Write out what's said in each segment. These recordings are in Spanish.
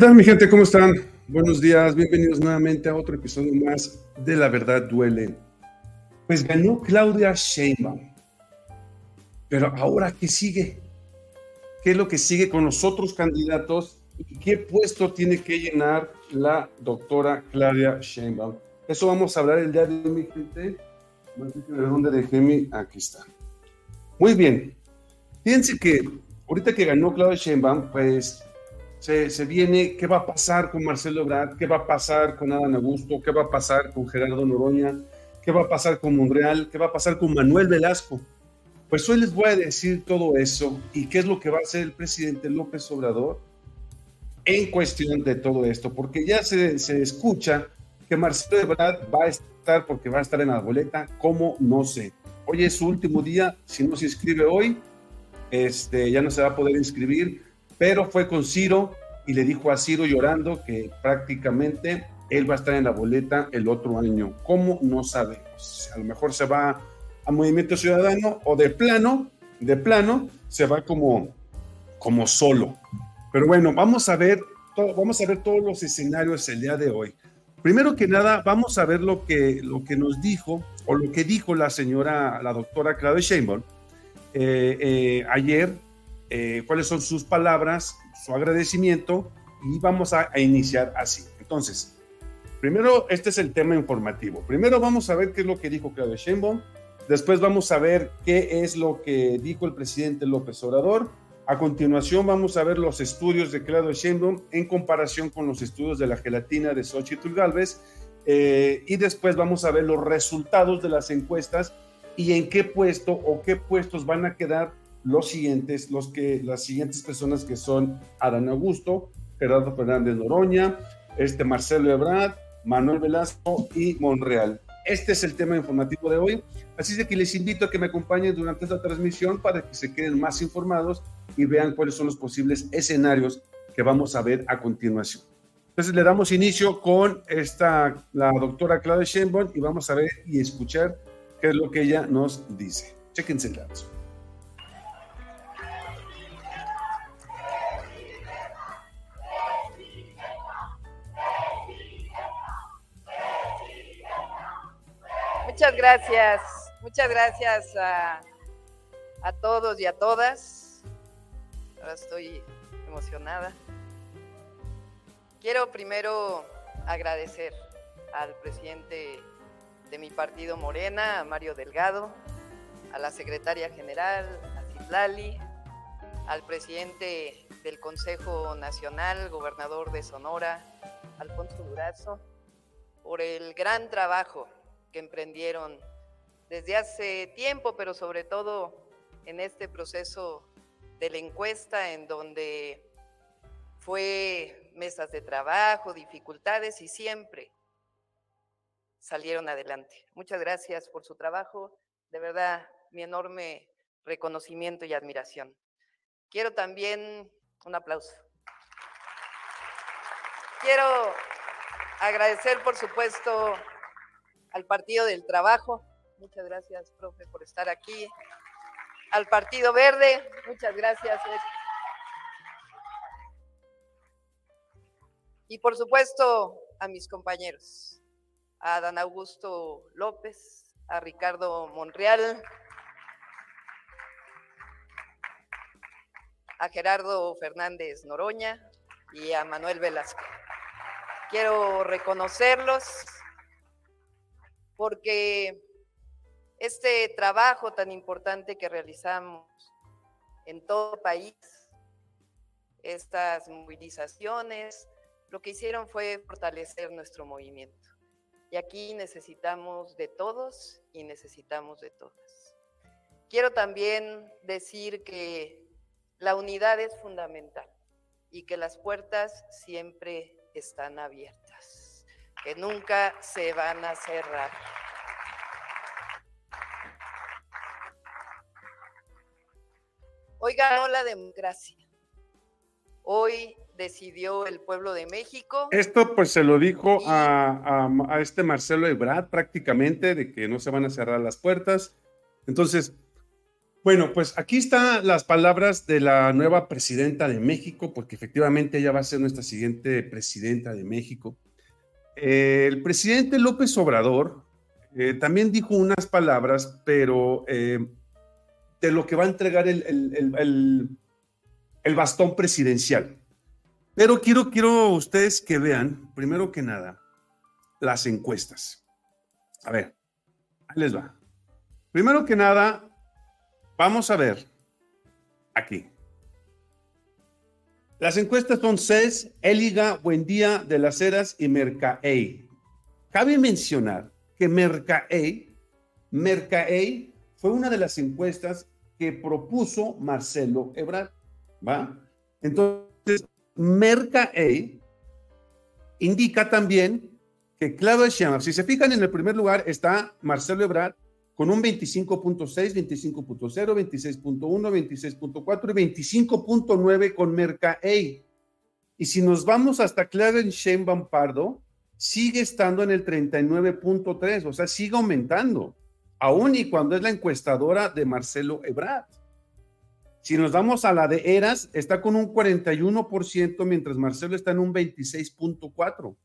¿Qué tal mi gente? ¿Cómo están? Buenos días, bienvenidos nuevamente a otro episodio más de La Verdad Duele. Pues ganó Claudia Sheinbaum. Pero ahora, ¿qué sigue? ¿Qué es lo que sigue con los otros candidatos? ¿Y qué puesto tiene que llenar la doctora Claudia Sheinbaum? Eso vamos a hablar el día de hoy, mi gente. ¿De dónde dejé mi? Aquí está. Muy bien. Fíjense que ahorita que ganó Claudia Sheinbaum, pues se, viene qué va a pasar con Marcelo Ebrard, qué va a pasar con Adán Augusto, qué va a pasar con Gerardo Noroña, qué va a pasar con Monreal, qué va a pasar con Manuel Velasco. Pues hoy les voy a decir todo eso y qué es lo que va a hacer el presidente López Obrador en cuestión de todo esto, porque ya se, se escucha que Marcelo Ebrard va a estar porque va a estar en la boleta, como no sé. Hoy es su último día, si no se inscribe hoy, este, ya no se va a poder inscribir pero fue con Ciro y le dijo a Ciro llorando que prácticamente él va a estar en la boleta el otro año. ¿Cómo? No sabemos. A lo mejor se va a Movimiento Ciudadano o de plano, de plano, se va como, como solo. Pero bueno, vamos a ver, vamos a ver todos los escenarios el día de hoy. Primero que nada, vamos a ver lo que, lo que nos dijo o lo que dijo la señora, la doctora Claudia Sheinbaum eh, eh, ayer eh, cuáles son sus palabras, su agradecimiento y vamos a, iniciar así. Entonces, primero, este es el tema informativo. Primero vamos a ver qué es lo que dijo Claudia Sheinbaum, después vamos a ver qué es lo que dijo el presidente López Obrador. A continuación vamos a ver los estudios de Claudia Sheinbaum en comparación con los estudios de la gelatina de Xochitl Galvez eh, y después vamos a ver los resultados de las encuestas y en qué puesto o qué puestos van a quedar los siguientes, los que, las siguientes personas que son Adán Augusto, Gerardo Fernández Noroña, este Marcelo Ebrard, Manuel Velasco y Monreal. Este es el tema informativo de hoy, así de que les invito a que me acompañen durante esta transmisión para que se queden más informados y vean cuáles son los posibles escenarios que vamos a ver a continuación. Entonces le damos inicio con esta, la doctora Claudia Sheinbaum y vamos a ver y escuchar qué es lo que ella nos dice. Chequense el dato. Muchas gracias, muchas gracias a, todos y a todas. Ahora estoy emocionada. Quiero primero agradecer al presidente de mi partido Morena, a Mario Delgado, a la secretaria general, a Citlali, al presidente del Consejo Nacional, gobernador de Sonora, Alfonso Durazo, por el gran trabajo que emprendieron desde hace tiempo, pero sobre todo en este proceso de la encuesta en donde fue mesas de trabajo, dificultades y siempre salieron adelante. Muchas gracias por su trabajo, de verdad mi enorme reconocimiento y admiración. Quiero también un aplauso. Quiero agradecer, por supuesto, al Partido del Trabajo. Muchas gracias, profe, por estar aquí. Al Partido Verde, muchas gracias. Y por supuesto a mis compañeros, a Dan Augusto López, a Ricardo Monreal, a Gerardo Fernández Noroña y a Manuel Velasco. Quiero reconocerlos porque este trabajo tan importante que realizamos en todo el país, estas movilizaciones, lo que hicieron fue fortalecer nuestro movimiento. Y aquí necesitamos de todos y necesitamos de todas. Quiero también decir que la unidad es fundamental y que las puertas siempre están abiertas que nunca se van a cerrar. Hoy ganó la democracia. Hoy decidió el pueblo de México. Esto pues se lo dijo a, a, este Marcelo Ebrard prácticamente, de que no se van a cerrar las puertas. Entonces, Bueno, pues aquí están las palabras de la nueva presidenta de México, porque efectivamente ella va a ser nuestra siguiente presidenta de México. Eh, el presidente López Obrador eh, también dijo unas palabras, pero eh, de lo que va a entregar el, el, bastón presidencial. Pero quiero, quiero ustedes que vean, primero que nada, las encuestas. A ver, ahí les va. Primero que nada, vamos a ver aquí. Las encuestas son CES, Eliga, Buendía, De las Heras y Mercaey. Cabe mencionar que Mercaey, Mercaey fue una de las encuestas que propuso Marcelo Ebrard, ¿va? Entonces, Mercaey indica también que Claudia Sheinbaum, si se fijan en el primer lugar está Marcelo Ebrard con un 25.6, 25.0, 26.1, 26.4 y 25.9 con Mercaey. Y si nos vamos hasta Claudia Sheinbaum Pardo, sigue estando en el 39.3, o sea, sigue aumentando, aún y cuando es la encuestadora de Marcelo Ebrard. Si nos damos a la de Eras, está con un 41%, mientras Marcelo está en un 26.4.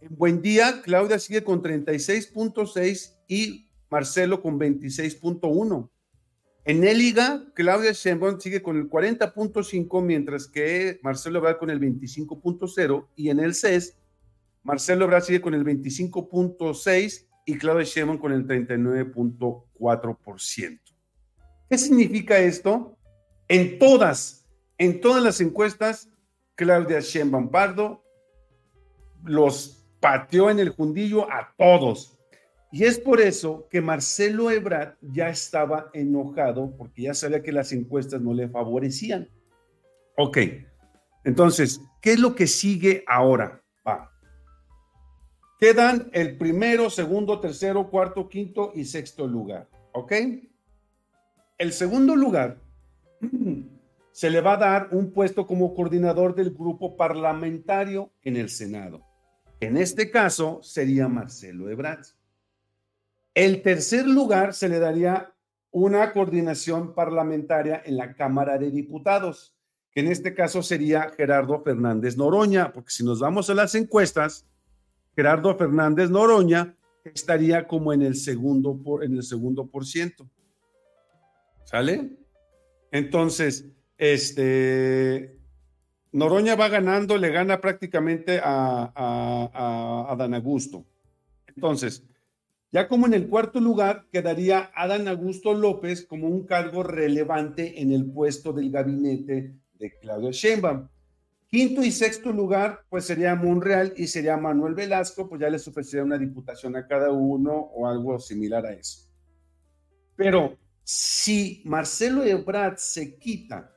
En Buen Día, Claudia sigue con 36.6 y Marcelo con 26.1. En Eliga, Claudia Sheinbaum sigue con el 40.5, mientras que Marcelo Ebrard con el 25.0 y en el CES Marcelo Ebrard sigue con el 25.6 y Claudia Sheinbaum con el 39.4%. ¿Qué significa esto? En todas, en todas las encuestas, Claudia Sheinbaum Pardo los pateó en el jundillo a todos. Y es por eso que Marcelo Ebrard ya estaba enojado porque ya sabía que las encuestas no le favorecían. Ok, entonces, ¿qué es lo que sigue ahora? Va. Quedan el primero, segundo, tercero, cuarto, quinto y sexto lugar. ¿Ok? El segundo lugar se le va a dar un puesto como coordinador del grupo parlamentario en el Senado. En este caso sería Marcelo Ebrard. El tercer lugar se le daría una coordinación parlamentaria en la Cámara de Diputados, que en este caso sería Gerardo Fernández Noroña, porque si nos vamos a las encuestas, Gerardo Fernández Noroña estaría como en el segundo por, en el segundo por ciento. ¿Sale? Entonces, este Noroña va ganando, le gana prácticamente a, a, Dan Augusto. Entonces, ya como en el cuarto lugar quedaría Adán Augusto López como un cargo relevante en el puesto del gabinete de Claudio Sheinbaum. Quinto y sexto lugar, pues sería Monreal y sería Manuel Velasco, pues ya les ofrecería una diputación a cada uno o algo similar a eso. Pero si Marcelo Ebrard se quita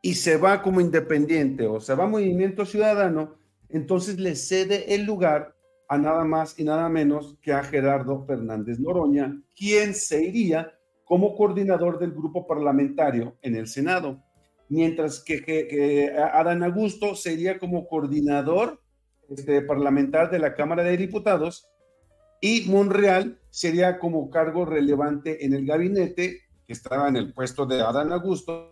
y se va como independiente o se va a Movimiento Ciudadano, entonces le cede el lugar a nada más y nada menos que a Gerardo Fernández Noroña, quien se iría como coordinador del grupo parlamentario en el Senado mientras que, Adán Augusto sería como coordinador este, parlamentar de la Cámara de Diputados y Monreal sería como cargo relevante en el gabinete que estaba en el puesto de Adán Augusto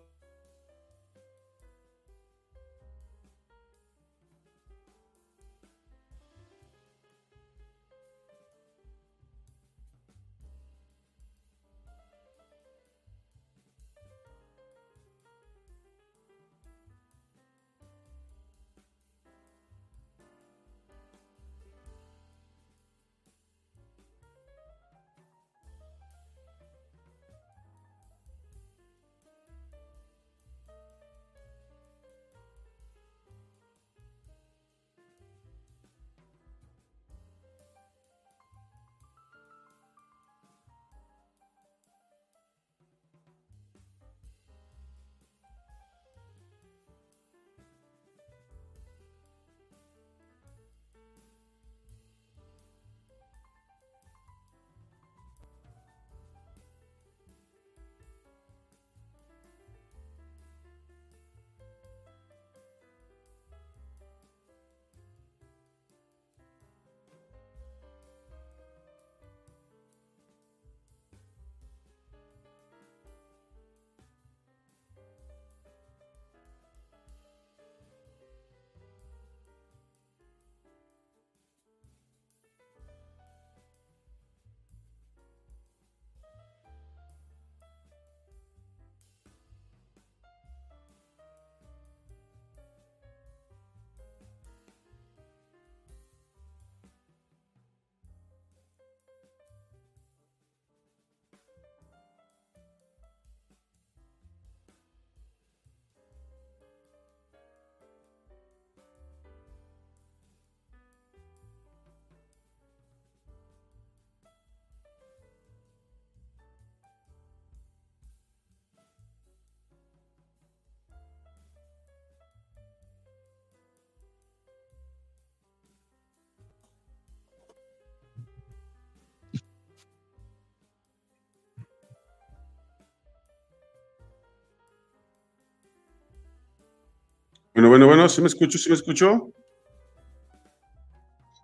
Bueno, bueno, bueno, ¿sí me escucho? ¿Sí me escucho?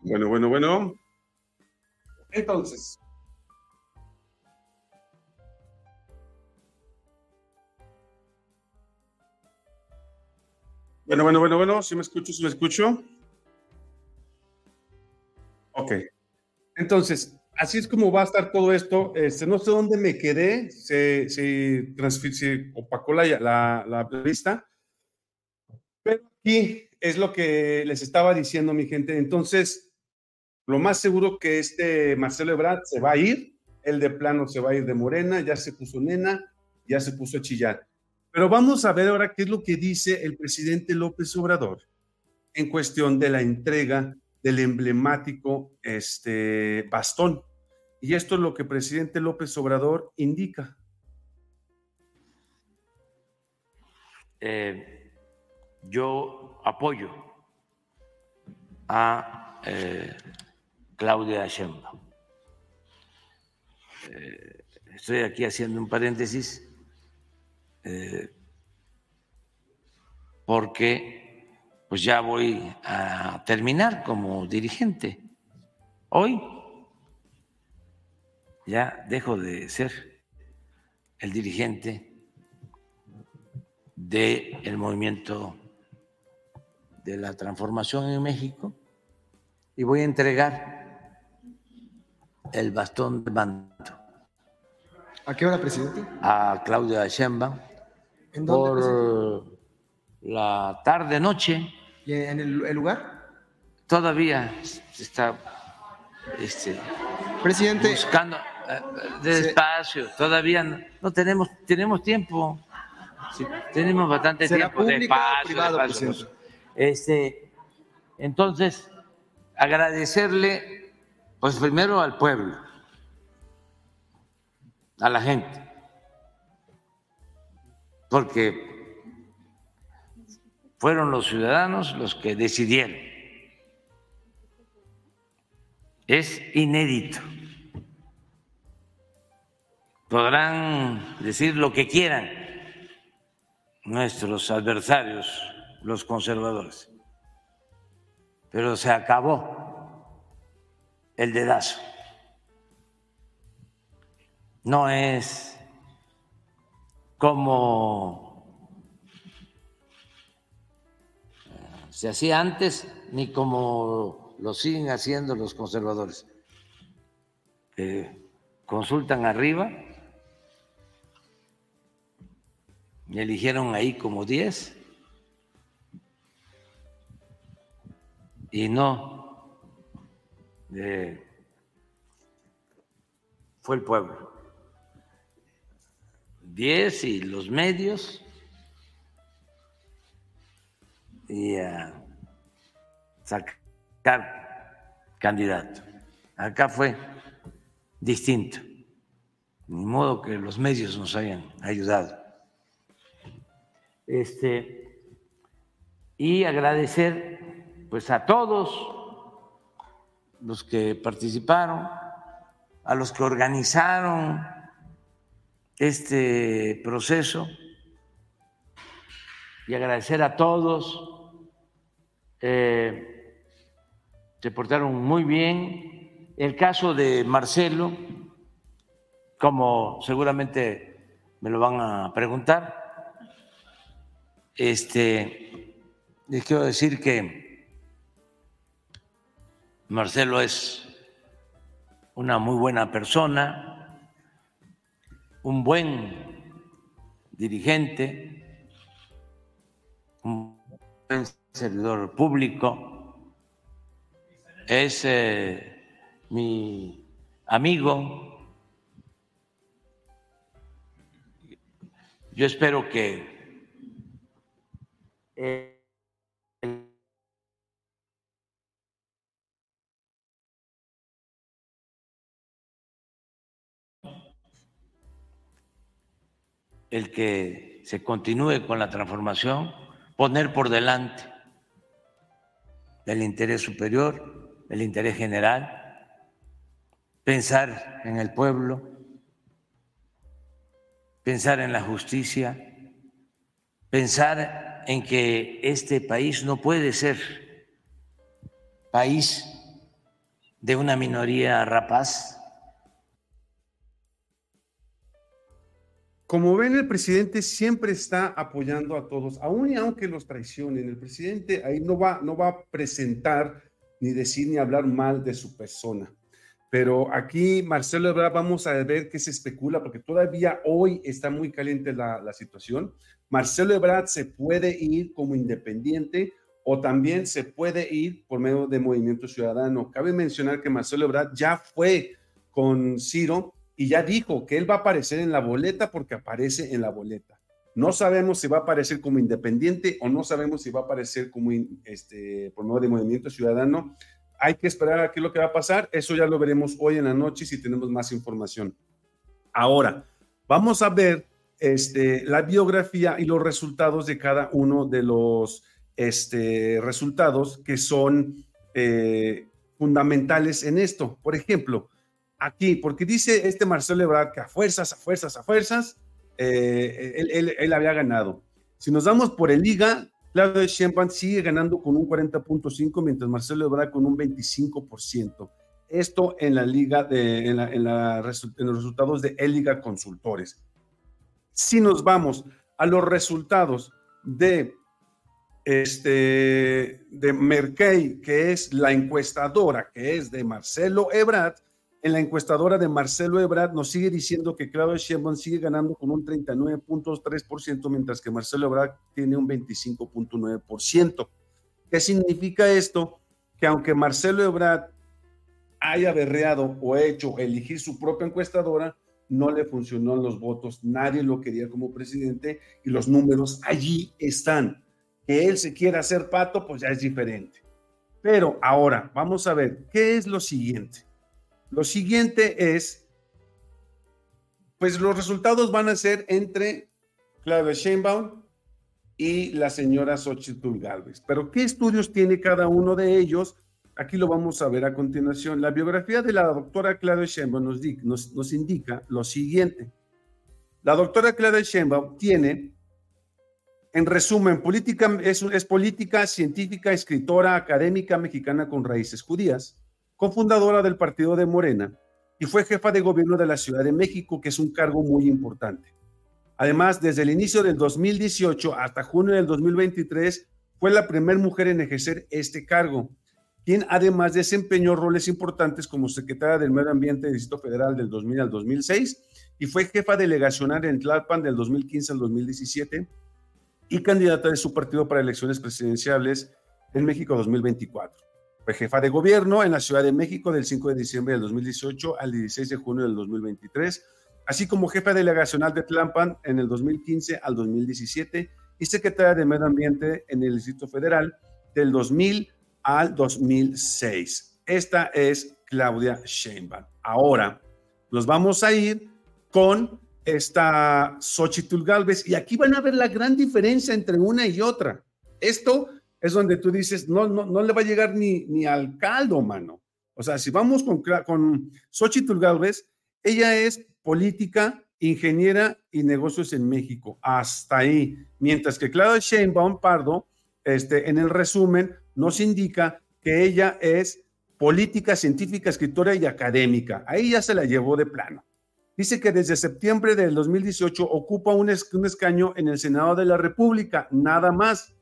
Bueno, bueno, bueno. Entonces. Bueno, bueno, bueno, bueno, ¿sí me escucho? ¿Sí me escucho? Ok. Entonces, así es como va a estar todo esto. Este, no sé dónde me quedé, se, se, se opacó la, la, la vista, pero aquí es lo que les estaba diciendo mi gente. Entonces, lo más seguro que este Marcelo Ebrard se va a ir, el de plano se va a ir de Morena, ya se puso nena, ya se puso a chillar. Pero vamos a ver ahora qué es lo que dice el presidente López Obrador en cuestión de la entrega del emblemático este, bastón. Y esto es lo que el presidente López Obrador indica. Eh, yo apoyo a eh, Claudia Sheinbaum. Eh, estoy aquí haciendo un paréntesis porque pues ya voy a terminar como dirigente. Hoy ya dejo de ser el dirigente del movimiento de la transformación en México y voy a entregar el bastón de mando. ¿A qué hora, presidente? A Claudia Sheinbaum por la tarde-noche. ¿Y en el, lugar? Todavía está este, Presidente, buscando eh, despacio, todavía no, tenemos tenemos tiempo. tenemos bastante tiempo de paso, Este, entonces, agradecerle, pues primero al pueblo, a la gente, porque fueron los ciudadanos los que decidieron. Es inédito. Podrán decir lo que quieran nuestros adversarios, los conservadores, pero se acabó el dedazo. No es como se hacía antes ni como lo siguen haciendo los conservadores. consultan arriba eligieron ahí como 10 y no fue el pueblo. 10 y los medios y a sacar candidato. Acá fue distinto, ni modo que los medios nos hayan ayudado. Este, y agradecer pues a todos los que participaron, a los que organizaron este proceso y agradecer a todos eh, se portaron muy bien. El caso de Marcelo, como seguramente me lo van a preguntar, este, les quiero decir que Marcelo es una muy buena persona, un buen dirigente, un buen servidor público, es eh, mi amigo. Yo espero que el que se continúe con la transformación, poner por delante del interés superior, el interés general, pensar en el pueblo, pensar en la justicia, pensar en que este país no puede ser país de una minoría rapaz. Como ven, el presidente siempre está apoyando a todos, aun y aunque los traicionen. El presidente ahí no va, no va a presentar ni decir ni hablar mal de su persona. Pero aquí, Marcelo Ebrard, vamos a ver qué se especula, porque todavía hoy está muy caliente la, la situación. Marcelo Ebrard se puede ir como independiente o también se puede ir por medio de Movimiento Ciudadano. Cabe mencionar que Marcelo Ebrard ya fue con Ciro y ya dijo que él va a aparecer en la boleta porque aparece en la boleta. No sabemos si va a aparecer como independiente o no sabemos si va a aparecer como este, por medio de Movimiento Ciudadano. Hay que esperar a qué es lo que va a pasar. Eso ya lo veremos hoy en la noche si tenemos más información. Ahora, vamos a ver este, la biografía y los resultados de cada uno de los este, resultados que son eh, fundamentales en esto. Por ejemplo, aquí, porque dice este Marcelo Ebrard que a fuerzas, a fuerzas, a fuerzas, eh, él, había ganado. Si nos damos por el Liga, Claudio Sheinbaum sigue ganando con un 40.5, mientras Marcelo Ebrard con un 25%. Esto en la liga de, en, en, en los resultados de El Liga Consultores. Si nos vamos a los resultados de este, de Merkey, que es la encuestadora, que es de Marcelo Ebrard, en la encuestadora de Marcelo Ebrard nos sigue diciendo que Claudio Sheinbaum sigue ganando con un 39.3%, mientras que Marcelo Ebrard tiene un 25.9%. ¿Qué significa esto? Que aunque Marcelo Ebrard haya berreado o hecho elegir su propia encuestadora, no le funcionó los votos, nadie lo quería como presidente y los números allí están que él se quiera hacer pato, pues ya es diferente. Pero ahora, vamos a ver, ¿qué es lo siguiente? Lo siguiente es, pues los resultados van a ser entre Claudia Sheinbaum y la señora Xochitl Galvez. Pero ¿qué estudios tiene cada uno de ellos? Aquí lo vamos a ver a continuación. La biografía de la doctora Claudia Sheinbaum nos, indica lo siguiente. La doctora Claudia Sheinbaum tiene en resumen, política, es, política, científica, escritora, académica mexicana con raíces judías, cofundadora del partido de Morena y fue jefa de gobierno de la Ciudad de México, que es un cargo muy importante. Además, desde el inicio del 2018 hasta junio del 2023, fue la primera mujer en ejercer este cargo, quien además desempeñó roles importantes como secretaria del Medio Ambiente del Distrito Federal del 2000 al 2006 y fue jefa delegacional en Tlalpan del 2015 al 2017 y candidata de su partido para elecciones presidenciales en México 2024. Fue jefa de gobierno en la Ciudad de México del 5 de diciembre del 2018 al 16 de junio del 2023, así como jefa delegacional de Tlampan en el 2015 al 2017 y secretaria de Medio Ambiente en el Distrito Federal del 2000 al 2006. Esta es Claudia Sheinbaum. Ahora nos vamos a ir con está Xochitl Galvez, y aquí van a ver la gran diferencia entre una y otra. Esto es donde tú dices, no, no, no le va a llegar ni, ni al caldo, mano. O sea, si vamos con, con Xochitl Galvez, ella es política, ingeniera y negocios en México, hasta ahí. Mientras que Claudia Sheinbaum Pardo, este, en el resumen, nos indica que ella es política, científica, escritora y académica. Ahí ya se la llevó de plano dice que desde septiembre del 2018 ocupa un, escaño en el Senado de la República, nada más,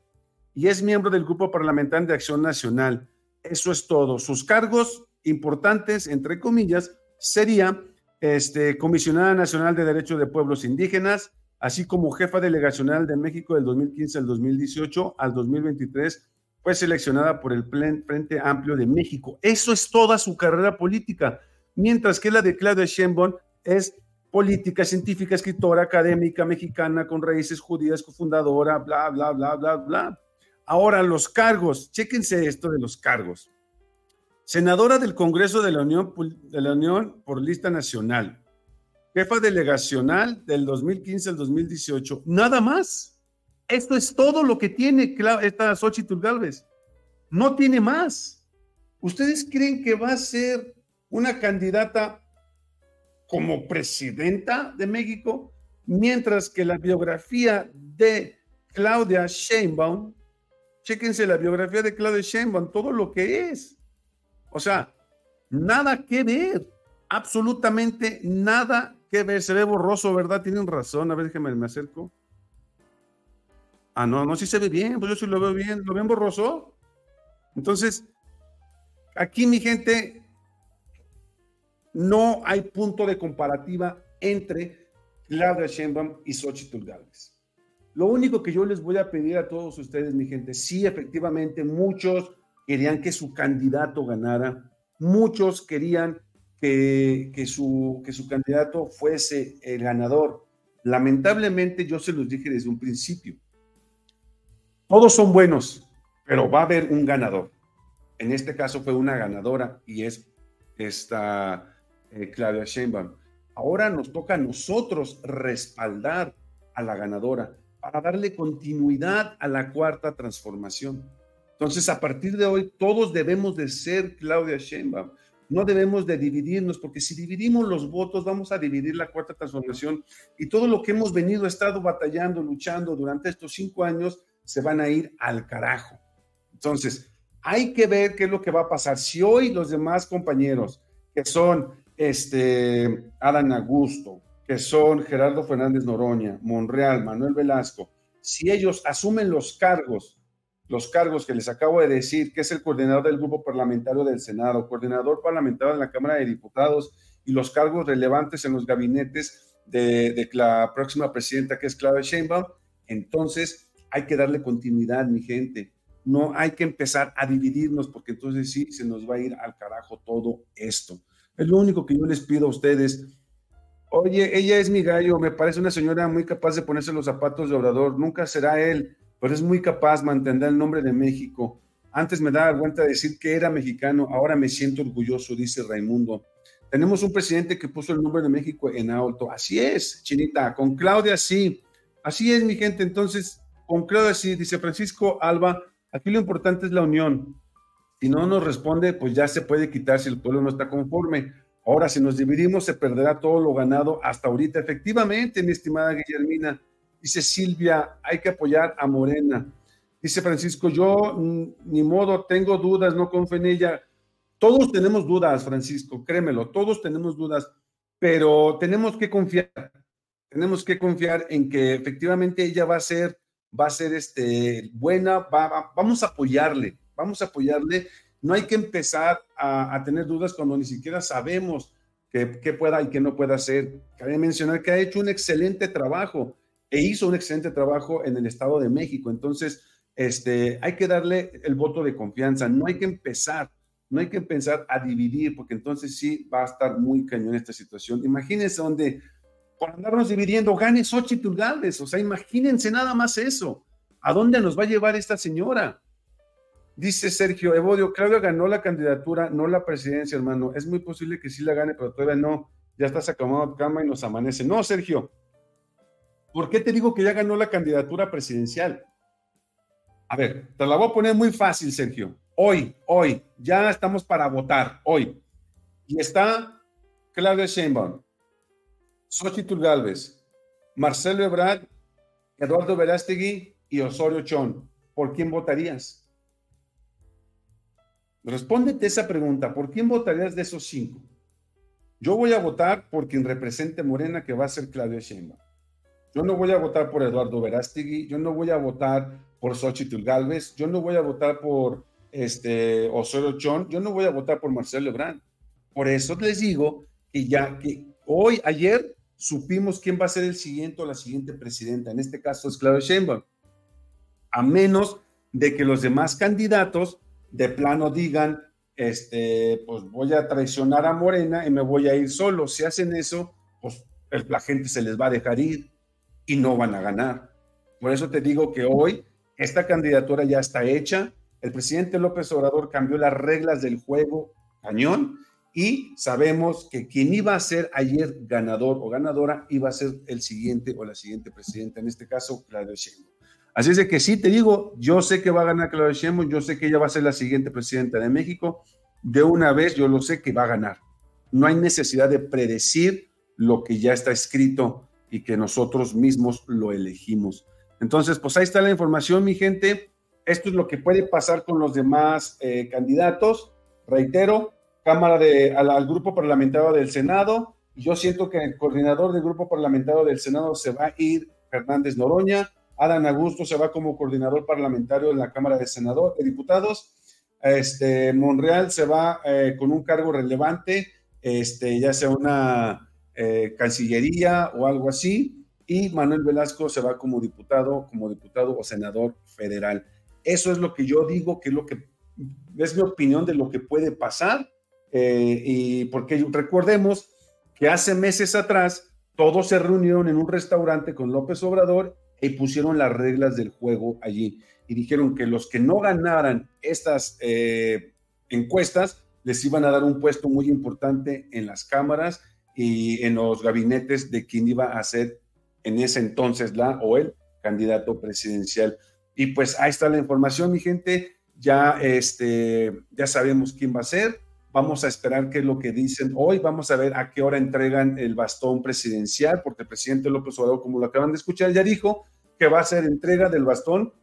y es miembro del Grupo Parlamentario de Acción Nacional. Eso es todo. Sus cargos importantes, entre comillas, sería este, Comisionada Nacional de Derechos de Pueblos Indígenas, así como jefa delegacional de México del 2015 al 2018 al 2023, fue seleccionada por el Frente Amplio de México. Eso es toda su carrera política. Mientras que la de Claudia Sheinbaum es política, científica, escritora, académica, mexicana, con raíces judías, cofundadora, bla, bla, bla, bla, bla. Ahora, los cargos, chéquense esto de los cargos. Senadora del Congreso de la Unión, de la Unión por lista nacional, jefa delegacional del 2015 al 2018, nada más. Esto es todo lo que tiene esta Xochitl Galvez. No tiene más. ¿Ustedes creen que va a ser una candidata como presidenta de México, mientras que la biografía de Claudia Sheinbaum, chéquense la biografía de Claudia Sheinbaum, todo lo que es. O sea, nada que ver, absolutamente nada que ver. Se ve borroso, ¿verdad? Tienen razón. A ver, déjenme, me acerco. Ah, no, no, sí se ve bien, pues yo sí lo veo bien. ¿Lo ven borroso? Entonces, aquí mi gente, no hay punto de comparativa entre Claudia Sheinbaum y Xochitl Gálvez. Lo único que yo les voy a pedir a todos ustedes, mi gente, sí, efectivamente, muchos querían que su candidato ganara, muchos querían que, que, su, que su candidato fuese el ganador. Lamentablemente, yo se los dije desde un principio, todos son buenos, pero va a haber un ganador. En este caso fue una ganadora y es esta eh, Claudia Sheinbaum. Ahora nos toca a nosotros respaldar a la ganadora para darle continuidad a la cuarta transformación. Entonces, a partir de hoy, todos debemos de ser Claudia Sheinbaum. No debemos de dividirnos, porque si dividimos los votos, vamos a dividir la cuarta transformación y todo lo que hemos venido, estado batallando, luchando durante estos cinco años, se van a ir al carajo. Entonces, hay que ver qué es lo que va a pasar. Si hoy los demás compañeros, que son este, Adán Augusto, que son Gerardo Fernández Noroña, Monreal, Manuel Velasco, si ellos asumen los cargos, los cargos que les acabo de decir, que es el coordinador del grupo parlamentario del Senado, coordinador parlamentario de la Cámara de Diputados y los cargos relevantes en los gabinetes de, la próxima presidenta, que es Claudia Sheinbaum, entonces hay que darle continuidad, mi gente. No hay que empezar a dividirnos porque entonces sí se nos va a ir al carajo todo esto. Es lo único que yo les pido a ustedes Oye, ella es mi gallo, me parece una señora muy capaz de ponerse los zapatos de Obrador. Nunca será él, pero es muy capaz de mantener el nombre de México. Antes me daba cuenta de decir que era mexicano, ahora me siento orgulloso, dice Raimundo. Tenemos un presidente que puso el nombre de México en alto. Así es, Chinita. Con Claudia sí. Así es, mi gente. Entonces, con Claudia sí, dice Francisco Alba. Aquí lo importante es la unión. Si no nos responde, pues ya se puede quitar si el pueblo no está conforme. Ahora, si nos dividimos, se perderá todo lo ganado hasta ahorita. Efectivamente, mi estimada Guillermina, dice Silvia, hay que apoyar a Morena. Dice Francisco, yo ni modo, tengo dudas, no confío en ella. Todos tenemos dudas, Francisco, créemelo, todos tenemos dudas, pero tenemos que confiar, tenemos que confiar en que efectivamente ella va a ser, va a ser este, buena, vamos a apoyarle, vamos a apoyarle no hay que empezar a, tener dudas cuando ni siquiera sabemos qué, pueda y qué no pueda hacer. Cabe mencionar que ha hecho un excelente trabajo e hizo un excelente trabajo en el Estado de México. Entonces, este, hay que darle el voto de confianza. No hay que empezar, no hay que empezar a dividir, porque entonces sí va a estar muy cañón esta situación. Imagínense donde por andarnos dividiendo gane Xochitl Galvez. O sea, imagínense nada más eso. ¿A dónde nos va a llevar esta señora? Dice Sergio Evodio, Claudia ganó la candidatura, no la presidencia, hermano. Es muy posible que sí la gane, pero todavía no. Ya estás acomodado cama y nos amanece. No, Sergio. ¿Por qué te digo que ya ganó la candidatura presidencial? A ver, te la voy a poner muy fácil, Sergio. Hoy, hoy, ya estamos para votar, hoy. Y está Claudia Sheinbaum, Xochitl Galvez, Marcelo Ebrard, Eduardo Verástegui y Osorio Chón. ¿Por quién votarías? Respóndete esa pregunta, ¿por quién votarías de esos cinco? Yo voy a votar por quien represente Morena, que va a ser Claudia Sheinbaum. Yo no voy a votar por Eduardo Verástegui, yo no voy a votar por Xochitl Galvez, yo no voy a votar por este, Osorio Chón, yo no voy a votar por Marcelo Ebrard. Por eso les digo que ya que hoy, ayer, supimos quién va a ser el siguiente o la siguiente presidenta. En este caso es Claudia Sheinbaum. A menos de que los demás candidatos de plano digan, este, pues voy a traicionar a Morena y me voy a ir solo. Si hacen eso, pues la gente se les va a dejar ir y no van a ganar. Por eso te digo que hoy esta candidatura ya está hecha. El presidente López Obrador cambió las reglas del juego cañón y sabemos que quien iba a ser ayer ganador o ganadora iba a ser el siguiente o la siguiente presidenta, en este caso Claudio Sheinbaum. Así es de que sí, te digo, yo sé que va a ganar Claudia Sheinbaum, yo sé que ella va a ser la siguiente presidenta de México. De una vez yo lo sé que va a ganar. No hay necesidad de predecir lo que ya está escrito y que nosotros mismos lo elegimos. Entonces, pues ahí está la información, mi gente. Esto es lo que puede pasar con los demás eh, candidatos. Reitero, Cámara de, al, grupo parlamentario del Senado. Yo siento que el coordinador del grupo parlamentario del Senado se va a ir Fernández Noroña. Adán Augusto se va como coordinador parlamentario en la Cámara de Senador, de Diputados. Este, Monreal se va eh, con un cargo relevante, este, ya sea una eh, cancillería o algo así y Manuel Velasco se va como diputado, como diputado o senador federal. Eso es lo que yo digo, que es lo que es mi opinión de lo que puede pasar. Eh, y porque recordemos que hace meses atrás todos se reunieron en un restaurante con López Obrador y pusieron las reglas del juego allí. Y dijeron que los que no ganaran estas eh, encuestas les iban a dar un puesto muy importante en las cámaras y en los gabinetes de quien iba a ser en ese entonces la o el candidato presidencial. Y pues ahí está la información, mi gente. Ya, este, ya sabemos quién va a ser. Vamos a esperar qué es lo que dicen hoy. Vamos a ver a qué hora entregan el bastón presidencial, porque el presidente López Obrador, como lo acaban de escuchar, ya dijo que va a ser entrega del bastón.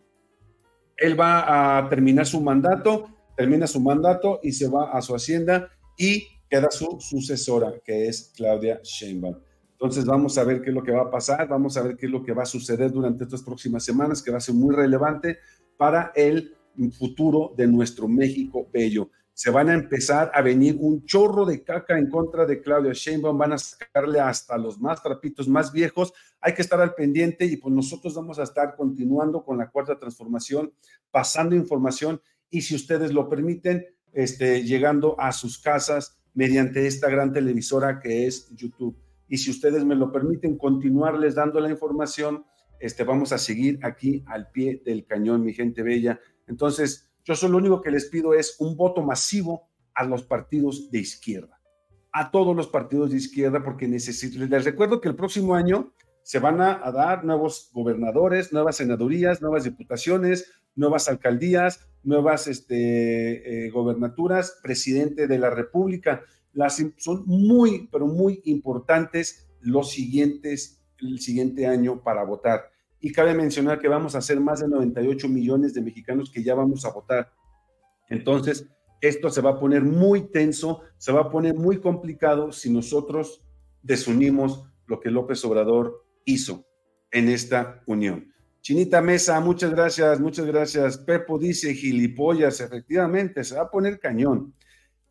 Él va a terminar su mandato, termina su mandato y se va a su hacienda y queda su sucesora, que es Claudia Sheinbaum. Entonces vamos a ver qué es lo que va a pasar, vamos a ver qué es lo que va a suceder durante estas próximas semanas, que va a ser muy relevante para el futuro de nuestro México bello. Se van a empezar a venir un chorro de caca en contra de Claudia Sheinbaum, van a sacarle hasta los más trapitos más viejos. Hay que estar al pendiente y pues nosotros vamos a estar continuando con la cuarta transformación, pasando información y si ustedes lo permiten, este, llegando a sus casas mediante esta gran televisora que es YouTube y si ustedes me lo permiten continuarles dando la información, este, vamos a seguir aquí al pie del cañón, mi gente bella. Entonces, yo solo lo único que les pido es un voto masivo a los partidos de izquierda, a todos los partidos de izquierda, porque necesito, les recuerdo que el próximo año se van a, dar nuevos gobernadores, nuevas senadurías, nuevas diputaciones, nuevas alcaldías, nuevas este, eh, gobernaturas, presidente de la República son muy, pero muy importantes los siguientes, el siguiente año para votar. Y cabe mencionar que vamos a ser más de 98 millones de mexicanos que ya vamos a votar. Entonces, esto se va a poner muy tenso, se va a poner muy complicado si nosotros desunimos lo que López Obrador hizo en esta unión. Chinita Mesa, muchas gracias, muchas gracias. Pepo dice gilipollas, efectivamente, se va a poner cañón.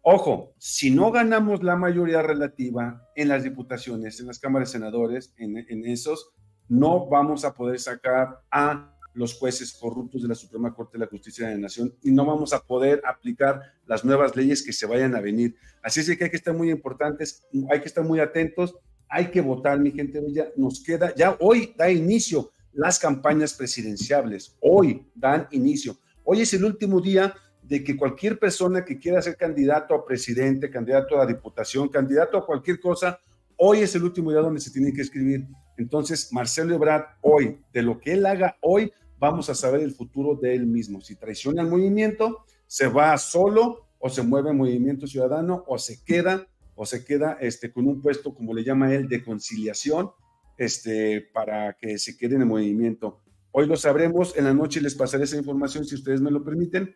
Ojo, si no ganamos la mayoría relativa en las diputaciones, en las cámaras de senadores, en, esos, no vamos a poder sacar a los jueces corruptos de la Suprema Corte de la Justicia de la Nación y no vamos a poder aplicar las nuevas leyes que se vayan a venir. Así es que hay que estar muy importantes, hay que estar muy atentos, hay que votar, mi gente bella. Nos queda, ya hoy da inicio las campañas presidenciables, hoy dan inicio. Hoy es el último día de que cualquier persona que quiera ser candidato a presidente, candidato a diputación, candidato a cualquier cosa, hoy es el último día donde se tiene que escribir. Entonces, Marcelo Ebrard, hoy, de lo que él haga hoy, vamos a saber el futuro de él mismo. Si traiciona el movimiento, se va solo o se mueve movimiento ciudadano o se queda o se queda este, con un puesto, como le llama él, de conciliación este, para que se quede en el movimiento. Hoy lo sabremos, en la noche les pasaré esa información si ustedes me lo permiten.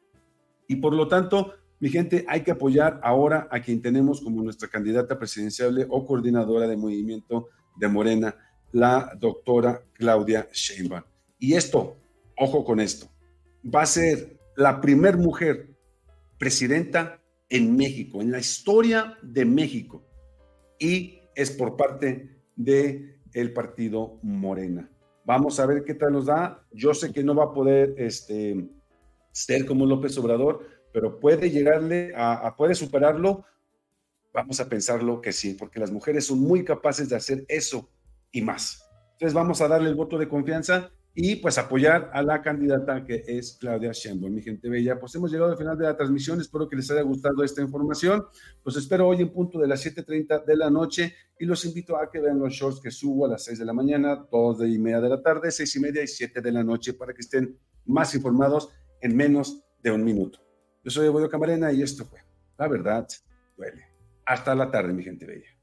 Y por lo tanto, mi gente, hay que apoyar ahora a quien tenemos como nuestra candidata presidencial o coordinadora de movimiento de Morena, la doctora Claudia Sheinbaum. Y esto, ojo con esto, va a ser la primer mujer presidenta en México, en la historia de México, y es por parte de partido Morena. Vamos a ver qué tal nos da. Yo sé que no va a poder este, ser como López Obrador, pero puede llegarle a, puede superarlo. Vamos a pensarlo que sí, porque las mujeres son muy capaces de hacer eso y más. Entonces vamos a darle el voto de confianza y pues apoyar a la candidata que es Claudia Sheinbaum, mi gente bella. Pues hemos llegado al final de la transmisión, espero que les haya gustado esta información. Los espero hoy en punto de las 7.30 de la noche y los invito a que vean los shorts que subo a las 6 de la mañana, 2 de y media de la tarde, 6 y media y 7 de la noche para que estén más informados en menos de un minuto. Yo soy Evodio Camarena y esto fue La Verdad Duele. Hasta la tarde, mi gente bella.